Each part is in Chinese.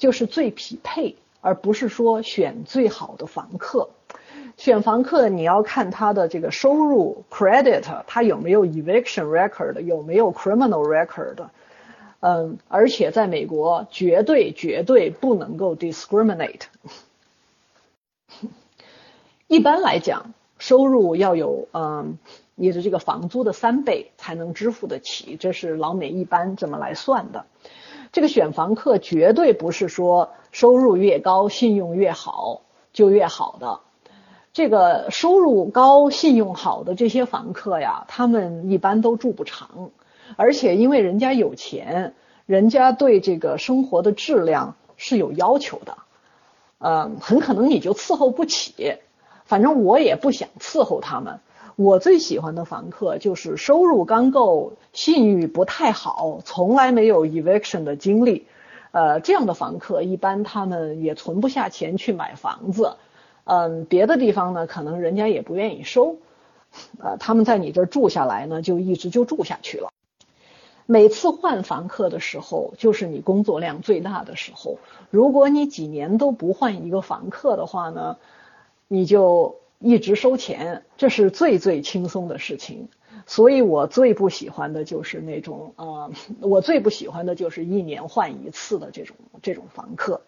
就是最匹配，而不是说选最好的房客。选房客你要看他的这个收入 credit，他有没有 eviction record，有没有 criminal record。嗯，而且在美国绝对绝对不能够 discriminate。一般来讲，收入要有嗯你的这个房租的三倍才能支付得起，这是老美一般这么来算的。这个选房客绝对不是说收入越高、信用越好就越好的。这个收入高、信用好的这些房客呀，他们一般都住不长。而且因为人家有钱，人家对这个生活的质量是有要求的，呃，很可能你就伺候不起。反正我也不想伺候他们。我最喜欢的房客就是收入刚够、信誉不太好、从来没有 eviction 的经历。呃，这样的房客一般他们也存不下钱去买房子。嗯，别的地方呢，可能人家也不愿意收。呃，他们在你这儿住下来呢，就一直就住下去了。每次换房客的时候，就是你工作量最大的时候。如果你几年都不换一个房客的话呢，你就一直收钱，这是最最轻松的事情。所以我最不喜欢的就是那种，呃，我最不喜欢的就是一年换一次的这种这种房客。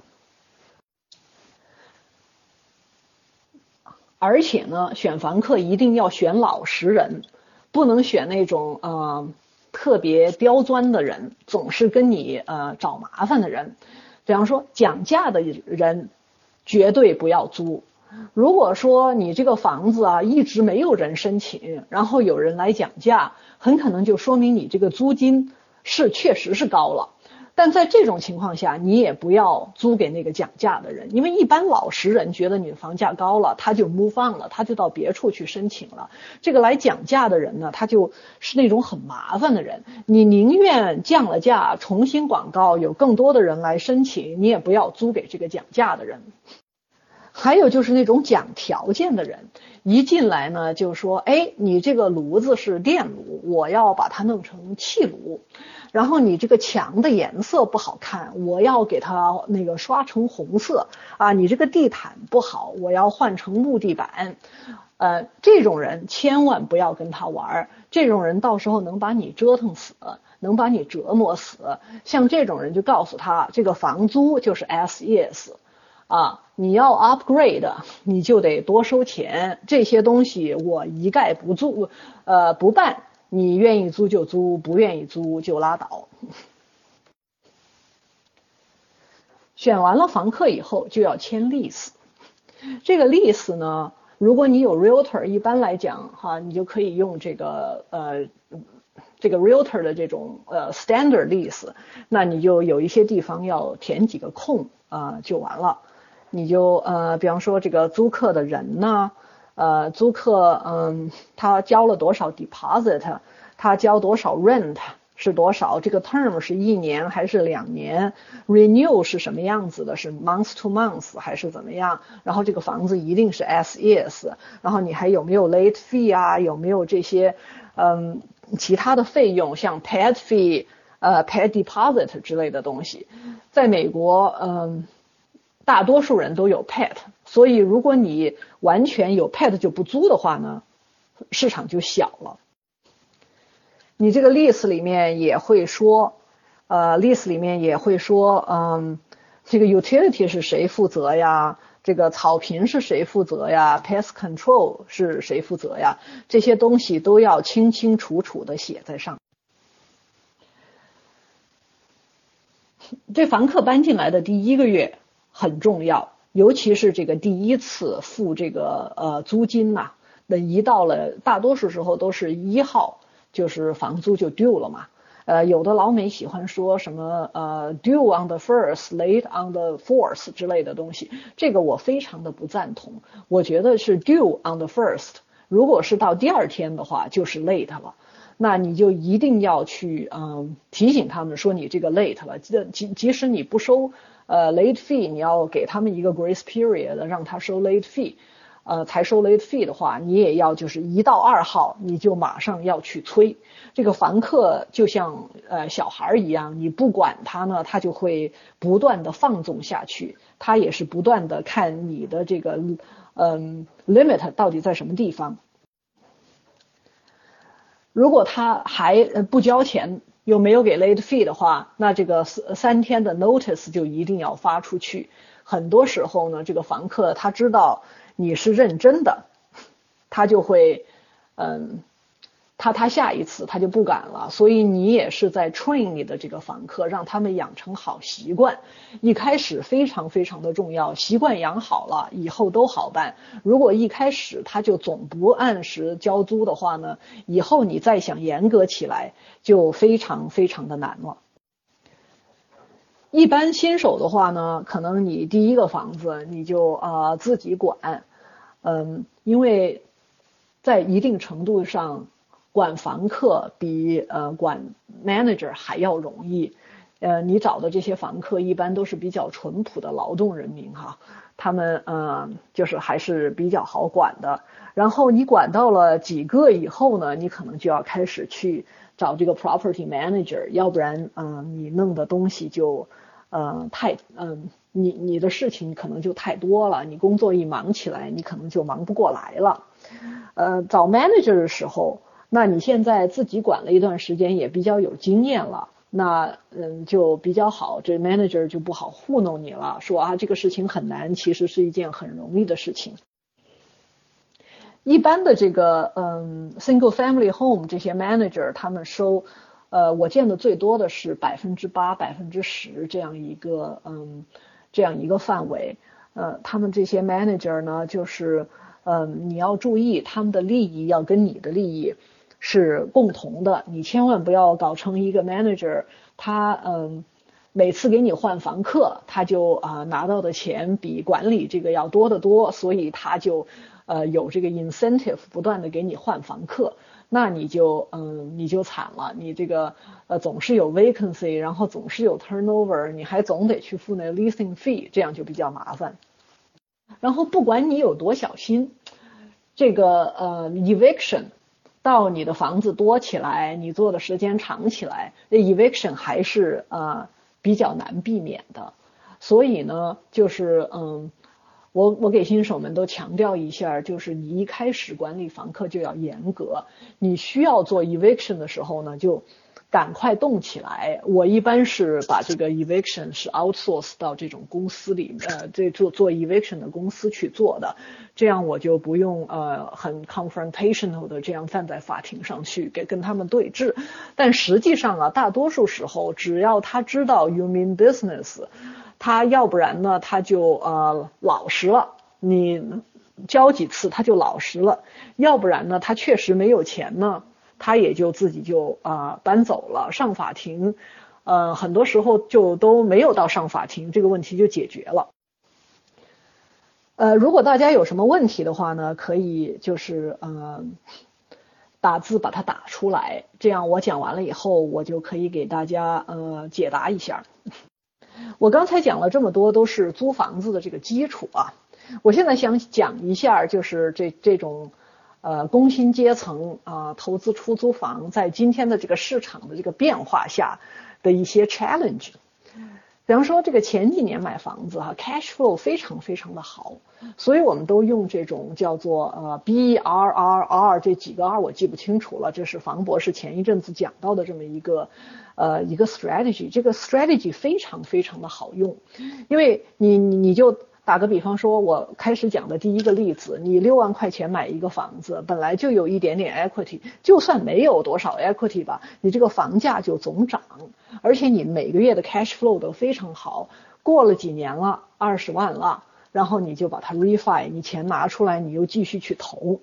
而且呢，选房客一定要选老实人，不能选那种，呃。特别刁钻的人，总是跟你呃找麻烦的人，比方说讲价的人，绝对不要租。如果说你这个房子啊一直没有人申请，然后有人来讲价，很可能就说明你这个租金是确实是高了。但在这种情况下，你也不要租给那个讲价的人，因为一般老实人觉得你的房价高了，他就 move on 了，他就到别处去申请了。这个来讲价的人呢，他就是那种很麻烦的人，你宁愿降了价，重新广告，有更多的人来申请，你也不要租给这个讲价的人。还有就是那种讲条件的人，一进来呢就说，哎，你这个炉子是电炉，我要把它弄成气炉。然后你这个墙的颜色不好看，我要给它那个刷成红色啊！你这个地毯不好，我要换成木地板。呃，这种人千万不要跟他玩儿，这种人到时候能把你折腾死，能把你折磨死。像这种人就告诉他，这个房租就是 S E S，啊，你要 upgrade 你就得多收钱，这些东西我一概不做，呃，不办。你愿意租就租，不愿意租就拉倒。选完了房客以后，就要签 lease。这个 lease 呢，如果你有 realtor，一般来讲哈，你就可以用这个呃这个 realtor 的这种呃 standard lease。那你就有一些地方要填几个空啊，就完了。你就呃，比方说这个租客的人呢。呃，租客，嗯，他交了多少 deposit，他交多少 rent 是多少？这个 term 是一年还是两年？renew 是什么样子的？是 month to month 还是怎么样？然后这个房子一定是 as is，然后你还有没有 late fee 啊？有没有这些，嗯，其他的费用，像 pet fee，呃，pet deposit 之类的东西？在美国，嗯，大多数人都有 pet。所以，如果你完全有 pet 就不租的话呢，市场就小了。你这个 lease 里面也会说，呃，lease 里面也会说，嗯，这个 utility 是谁负责呀？这个草坪是谁负责呀？pest control 是谁负责呀？这些东西都要清清楚楚的写在上。这房客搬进来的第一个月很重要。尤其是这个第一次付这个呃租金呐，那一到了大多数时候都是一号，就是房租就 due 了嘛。呃，有的老美喜欢说什么呃 due on the first, late on the fourth 之类的东西，这个我非常的不赞同。我觉得是 due on the first，如果是到第二天的话，就是 late 了。那你就一定要去嗯提醒他们说你这个 late 了，即即即使你不收。呃，late fee 你要给他们一个 grace period，让他收 late fee，呃才收 late fee 的话，你也要就是一到二号你就马上要去催。这个房客就像呃小孩一样，你不管他呢，他就会不断的放纵下去，他也是不断的看你的这个嗯 limit 到底在什么地方。如果他还不交钱，又没有给 late fee 的话，那这个三三天的 notice 就一定要发出去。很多时候呢，这个房客他知道你是认真的，他就会嗯。他他下一次他就不敢了，所以你也是在 train 你的这个房客，让他们养成好习惯。一开始非常非常的重要，习惯养好了以后都好办。如果一开始他就总不按时交租的话呢，以后你再想严格起来就非常非常的难了。一般新手的话呢，可能你第一个房子你就啊自己管，嗯，因为在一定程度上。管房客比呃管 manager 还要容易，呃，你找的这些房客一般都是比较淳朴的劳动人民哈，他们呃就是还是比较好管的。然后你管到了几个以后呢，你可能就要开始去找这个 property manager，要不然嗯你弄的东西就呃太嗯你你的事情可能就太多了，你工作一忙起来，你可能就忙不过来了。呃，找 manager 的时候。那你现在自己管了一段时间，也比较有经验了，那嗯就比较好，这 manager 就不好糊弄你了，说啊这个事情很难，其实是一件很容易的事情。一般的这个嗯 single family home 这些 manager 他们收，呃我见的最多的是百分之八、百分之十这样一个嗯这样一个范围，呃他们这些 manager 呢就是嗯你要注意他们的利益要跟你的利益。是共同的，你千万不要搞成一个 manager，他嗯，每次给你换房客，他就啊拿到的钱比管理这个要多得多，所以他就呃有这个 incentive 不断的给你换房客，那你就嗯你就惨了，你这个呃总是有 vacancy，然后总是有 turnover，你还总得去付那 leasing fee，这样就比较麻烦。然后不管你有多小心，这个呃 eviction。到你的房子多起来，你做的时间长起来，那 eviction 还是呃比较难避免的。所以呢，就是嗯，我我给新手们都强调一下，就是你一开始管理房客就要严格，你需要做 eviction 的时候呢，就。赶快动起来！我一般是把这个 eviction 是 outsource 到这种公司里，呃，这做做 eviction 的公司去做的，这样我就不用呃很 confrontational 的这样站在法庭上去给跟他们对峙。但实际上啊，大多数时候只要他知道 you mean business，他要不然呢他就呃老实了，你交几次他就老实了；要不然呢他确实没有钱呢。他也就自己就啊搬走了，上法庭，呃，很多时候就都没有到上法庭，这个问题就解决了。呃，如果大家有什么问题的话呢，可以就是呃打字把它打出来，这样我讲完了以后，我就可以给大家呃解答一下。我刚才讲了这么多，都是租房子的这个基础啊，我现在想讲一下，就是这这种。呃，工薪阶层啊，投资出租房，在今天的这个市场的这个变化下的一些 challenge。比方说，这个前几年买房子哈，cash flow 非常非常的好，所以我们都用这种叫做呃 B R R R 这几个 R 我记不清楚了，这是房博士前一阵子讲到的这么一个呃一个 strategy，这个 strategy 非常非常的好用，因为你你就。打个比方说，我开始讲的第一个例子，你六万块钱买一个房子，本来就有一点点 equity，就算没有多少 equity 吧，你这个房价就总涨，而且你每个月的 cash flow 都非常好。过了几年了，二十万了，然后你就把它 refi，你钱拿出来，你又继续去投。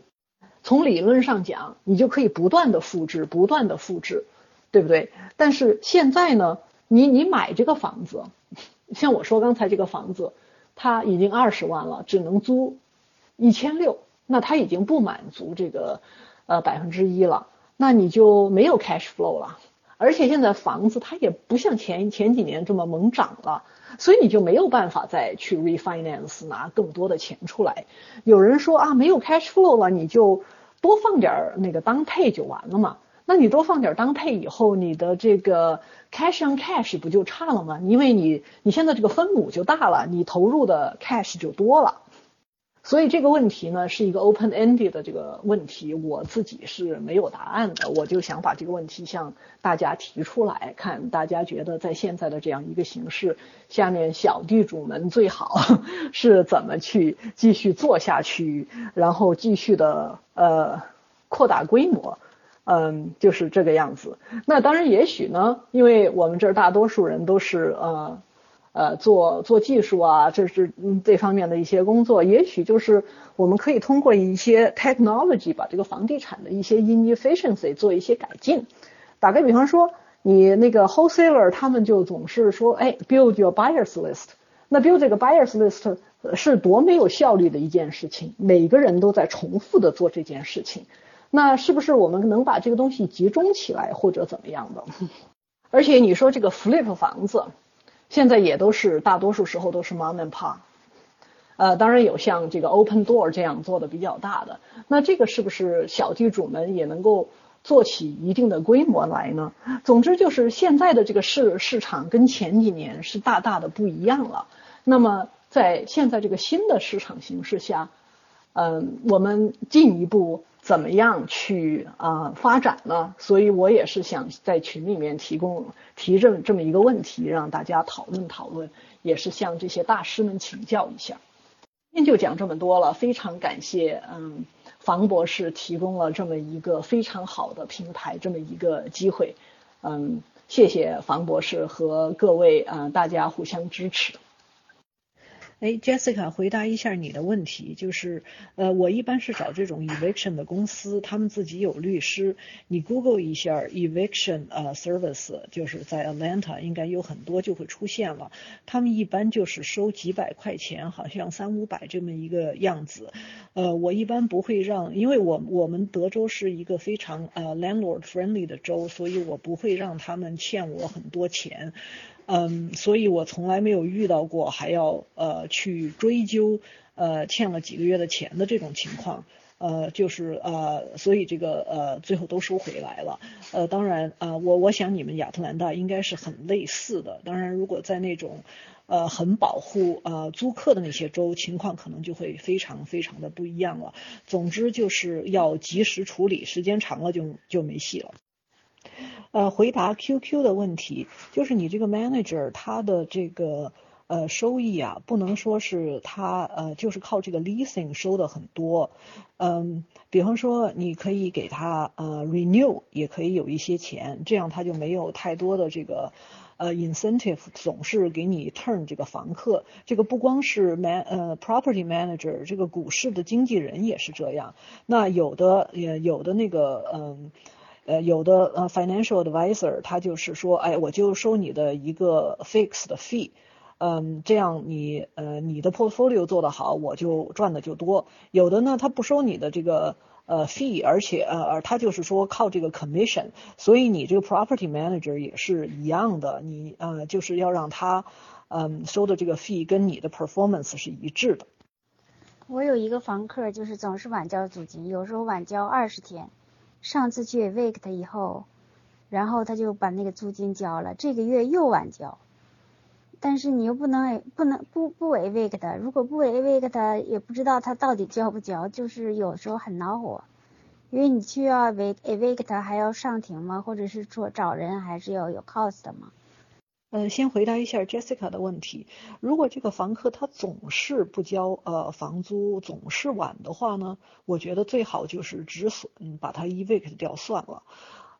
从理论上讲，你就可以不断的复制，不断的复制，对不对？但是现在呢，你你买这个房子，像我说刚才这个房子。他已经二十万了，只能租一千六，那他已经不满足这个呃百分之一了，那你就没有 cash flow 了。而且现在房子它也不像前前几年这么猛涨了，所以你就没有办法再去 refinance 拿更多的钱出来。有人说啊，没有 cash flow 了，你就多放点那个当配就完了嘛。那你多放点当配以后，你的这个 cash on cash 不就差了吗？因为你你现在这个分母就大了，你投入的 cash 就多了。所以这个问题呢是一个 open ended 的这个问题，我自己是没有答案的。我就想把这个问题向大家提出来，看大家觉得在现在的这样一个形势下面，小地主们最好 是怎么去继续做下去，然后继续的呃扩大规模。嗯，就是这个样子。那当然，也许呢，因为我们这儿大多数人都是呃呃做做技术啊，这是嗯这方面的一些工作，也许就是我们可以通过一些 technology 把这个房地产的一些 inefficiency 做一些改进。打个比方说，你那个 wholesaler 他们就总是说，哎，build your buyers list。那 build 这个 buyers list 是多没有效率的一件事情，每个人都在重复的做这件事情。那是不是我们能把这个东西集中起来，或者怎么样的？而且你说这个 flip 房子，现在也都是大多数时候都是 mom and pop，呃，当然有像这个 open door 这样做的比较大的。那这个是不是小地主们也能够做起一定的规模来呢？总之就是现在的这个市市场跟前几年是大大的不一样了。那么在现在这个新的市场形势下，嗯，我们进一步。怎么样去啊发展呢？所以我也是想在群里面提供提这么这么一个问题，让大家讨论讨论，也是向这些大师们请教一下。今天就讲这么多了，非常感谢嗯房博士提供了这么一个非常好的平台，这么一个机会，嗯，谢谢房博士和各位啊大家互相支持。哎，Jessica，回答一下你的问题，就是，呃，我一般是找这种 eviction 的公司，他们自己有律师。你 Google 一下 eviction 呃 service，就是在 Atlanta 应该有很多就会出现了。他们一般就是收几百块钱，好像三五百这么一个样子。呃，我一般不会让，因为我我们德州是一个非常呃 landlord friendly 的州，所以我不会让他们欠我很多钱。嗯，所以我从来没有遇到过还要呃去追究呃欠了几个月的钱的这种情况，呃就是呃所以这个呃最后都收回来了，呃当然啊我我想你们亚特兰大应该是很类似的，当然如果在那种呃很保护呃租客的那些州，情况可能就会非常非常的不一样了。总之就是要及时处理，时间长了就就没戏了。呃，回答 QQ 的问题，就是你这个 manager 他的这个呃收益啊，不能说是他呃就是靠这个 leasing 收的很多，嗯，比方说你可以给他呃 renew，也可以有一些钱，这样他就没有太多的这个呃 incentive，总是给你 turn 这个房客，这个不光是 man 呃 property manager，这个股市的经纪人也是这样，那有的也有的那个嗯。呃，有的呃，financial advisor 他就是说，哎，我就收你的一个 fixed fee，嗯，这样你呃你的 portfolio 做得好，我就赚的就多。有的呢，他不收你的这个呃 fee，而且呃而，他就是说靠这个 commission，所以你这个 property manager 也是一样的，你呃就是要让他嗯收的这个 fee 跟你的 performance 是一致的。我有一个房客，就是总是晚交租金，有时候晚交二十天。上次去 evict 以后，然后他就把那个租金交了，这个月又晚交。但是你又不能不能不不 evict，如果不 evict，也不知道他到底交不交，就是有时候很恼火。因为你去要 evict 还要上庭吗？或者是说找人还是要有 cost 吗？嗯，先回答一下 Jessica 的问题。如果这个房客他总是不交呃房租，总是晚的话呢，我觉得最好就是止损，把他 evict 掉算了。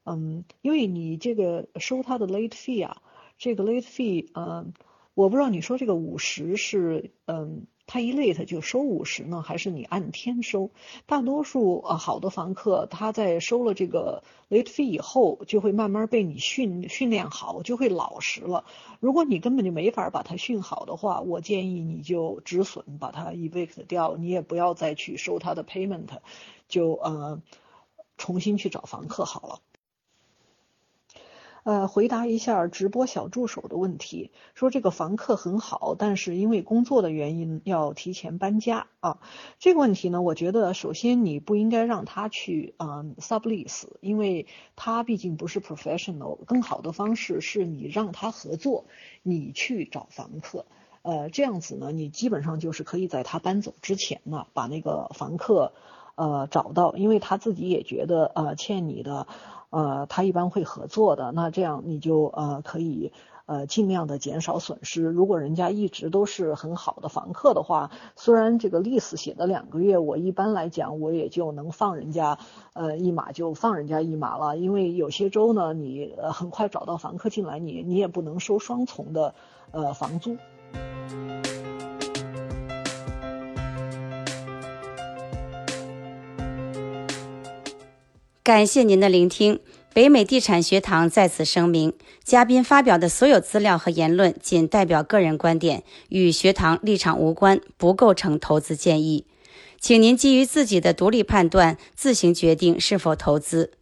嗯，因为你这个收他的 late fee 啊，这个 late fee，嗯，我不知道你说这个五十是嗯。他一 late 就收五十呢，还是你按天收？大多数啊好的房客，他在收了这个 late fee 以后，就会慢慢被你训训练好，就会老实了。如果你根本就没法把他训好的话，我建议你就止损，把他 evict 掉，你也不要再去收他的 payment，就呃重新去找房客好了。呃，回答一下直播小助手的问题，说这个房客很好，但是因为工作的原因要提前搬家啊。这个问题呢，我觉得首先你不应该让他去嗯 sublease，因为他毕竟不是 professional。更好的方式是你让他合作，你去找房客。呃，这样子呢，你基本上就是可以在他搬走之前呢，把那个房客呃找到，因为他自己也觉得呃欠你的。呃，他一般会合作的，那这样你就呃可以呃尽量的减少损失。如果人家一直都是很好的房客的话，虽然这个 lease 写的两个月，我一般来讲我也就能放人家呃一马就放人家一马了，因为有些州呢，你很快找到房客进来，你你也不能收双重的呃房租。感谢您的聆听。北美地产学堂在此声明：嘉宾发表的所有资料和言论仅代表个人观点，与学堂立场无关，不构成投资建议。请您基于自己的独立判断，自行决定是否投资。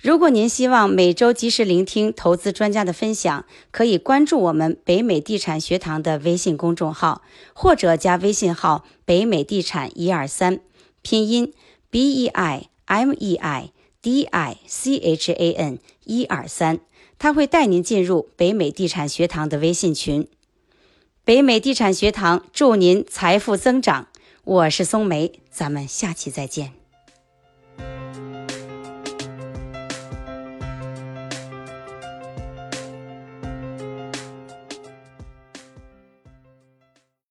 如果您希望每周及时聆听投资专家的分享，可以关注我们北美地产学堂的微信公众号，或者加微信号“北美地产一二三”，拼音 B E I M E I。D I C H A N 一二三，他会带您进入北美地产学堂的微信群。北美地产学堂祝您财富增长。我是松梅，咱们下期再见。